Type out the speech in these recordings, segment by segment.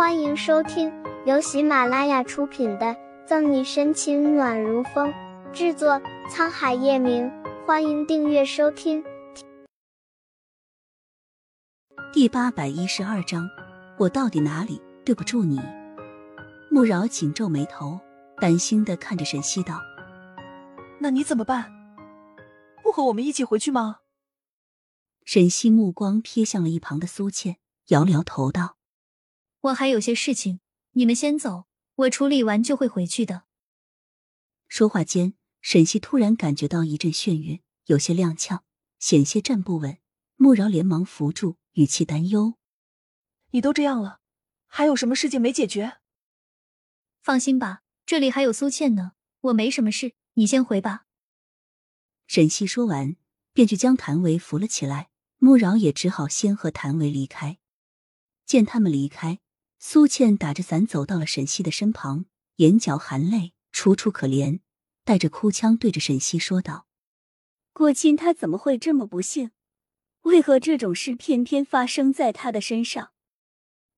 欢迎收听由喜马拉雅出品的《赠你深情暖如风》，制作沧海夜明。欢迎订阅收听。第八百一十二章，我到底哪里对不住你？穆饶紧皱眉头，担心的看着沈西道：“那你怎么办？不和我们一起回去吗？”沈西目光瞥向了一旁的苏倩，摇了摇头道。我还有些事情，你们先走，我处理完就会回去的。说话间，沈西突然感觉到一阵眩晕，有些踉跄，险些站不稳。穆饶连忙扶住，语气担忧：“你都这样了，还有什么事情没解决？”放心吧，这里还有苏倩呢，我没什么事，你先回吧。沈西说完，便去将谭维扶了起来。穆饶也只好先和谭维离开。见他们离开。苏倩打着伞走到了沈西的身旁，眼角含泪，楚楚可怜，带着哭腔对着沈西说道：“顾亲他怎么会这么不幸？为何这种事偏偏发生在他的身上？”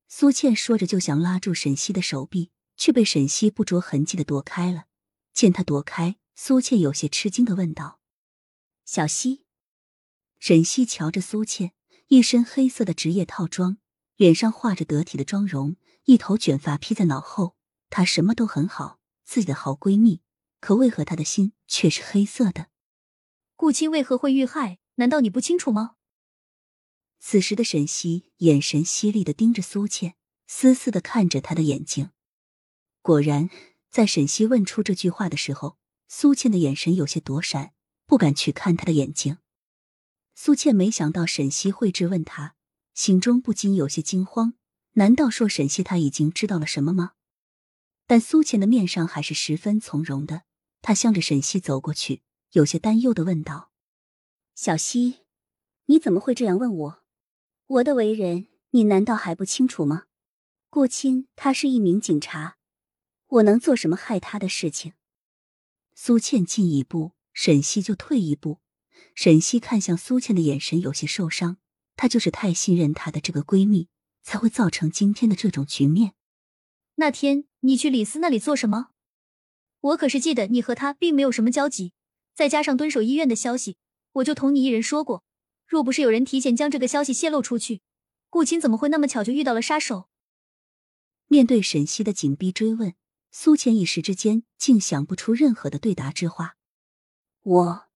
苏倩说着就想拉住沈西的手臂，却被沈西不着痕迹的躲开了。见他躲开，苏倩有些吃惊的问道：“小西？”沈西瞧着苏倩，一身黑色的职业套装。脸上画着得体的妆容，一头卷发披在脑后。她什么都很好，自己的好闺蜜，可为何她的心却是黑色的？顾青为何会遇害？难道你不清楚吗？此时的沈西眼神犀利的盯着苏倩，死死的看着她的眼睛。果然，在沈西问出这句话的时候，苏倩的眼神有些躲闪，不敢去看他的眼睛。苏倩没想到沈西会质问她。心中不禁有些惊慌，难道说沈西他已经知道了什么吗？但苏倩的面上还是十分从容的，她向着沈西走过去，有些担忧的问道：“小西，你怎么会这样问我？我的为人你难道还不清楚吗？顾青他是一名警察，我能做什么害他的事情？”苏倩进一步，沈西就退一步。沈西看向苏倩的眼神有些受伤。她就是太信任她的这个闺蜜，才会造成今天的这种局面。那天你去李斯那里做什么？我可是记得你和他并没有什么交集。再加上蹲守医院的消息，我就同你一人说过，若不是有人提前将这个消息泄露出去，顾青怎么会那么巧就遇到了杀手？面对沈西的紧逼追问，苏浅一时之间竟想不出任何的对答之话。我，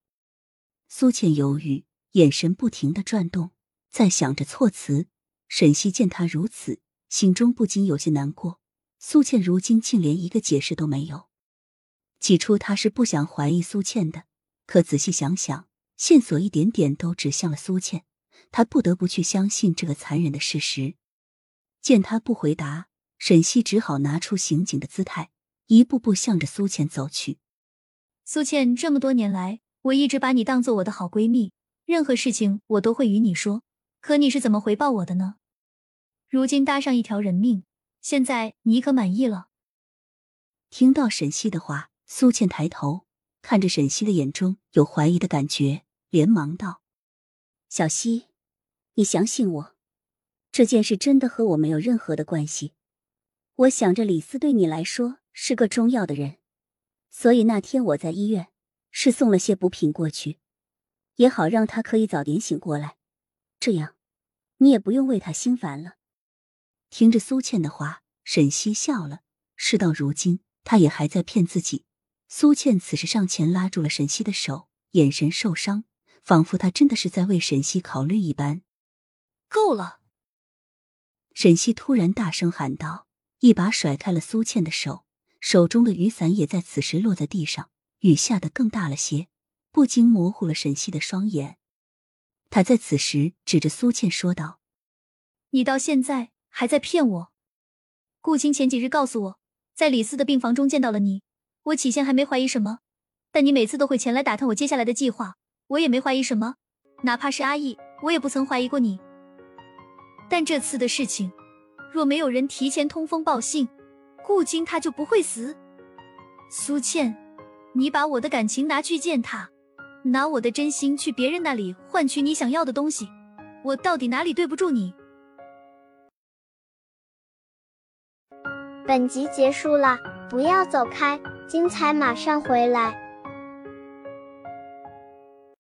苏浅犹豫，眼神不停的转动。在想着措辞，沈西见他如此，心中不禁有些难过。苏倩如今竟连一个解释都没有。起初他是不想怀疑苏倩的，可仔细想想，线索一点点都指向了苏倩，他不得不去相信这个残忍的事实。见他不回答，沈西只好拿出刑警的姿态，一步步向着苏倩走去。苏倩，这么多年来，我一直把你当做我的好闺蜜，任何事情我都会与你说。可你是怎么回报我的呢？如今搭上一条人命，现在你可满意了？听到沈西的话，苏倩抬头看着沈西的眼中有怀疑的感觉，连忙道：“小西，你相信我，这件事真的和我没有任何的关系。我想着李斯对你来说是个重要的人，所以那天我在医院是送了些补品过去，也好让他可以早点醒过来，这样。”你也不用为他心烦了。听着苏倩的话，沈西笑了。事到如今，他也还在骗自己。苏倩此时上前拉住了沈西的手，眼神受伤，仿佛他真的是在为沈西考虑一般。够了！沈西突然大声喊道，一把甩开了苏倩的手，手中的雨伞也在此时落在地上，雨下的更大了些，不禁模糊了沈西的双眼。他在此时指着苏倩说道：“你到现在还在骗我。顾青前几日告诉我，在李四的病房中见到了你。我起先还没怀疑什么，但你每次都会前来打探我接下来的计划，我也没怀疑什么。哪怕是阿义，我也不曾怀疑过你。但这次的事情，若没有人提前通风报信，顾青他就不会死。苏倩，你把我的感情拿去践踏。”拿我的真心去别人那里换取你想要的东西，我到底哪里对不住你？本集结束了，不要走开，精彩马上回来。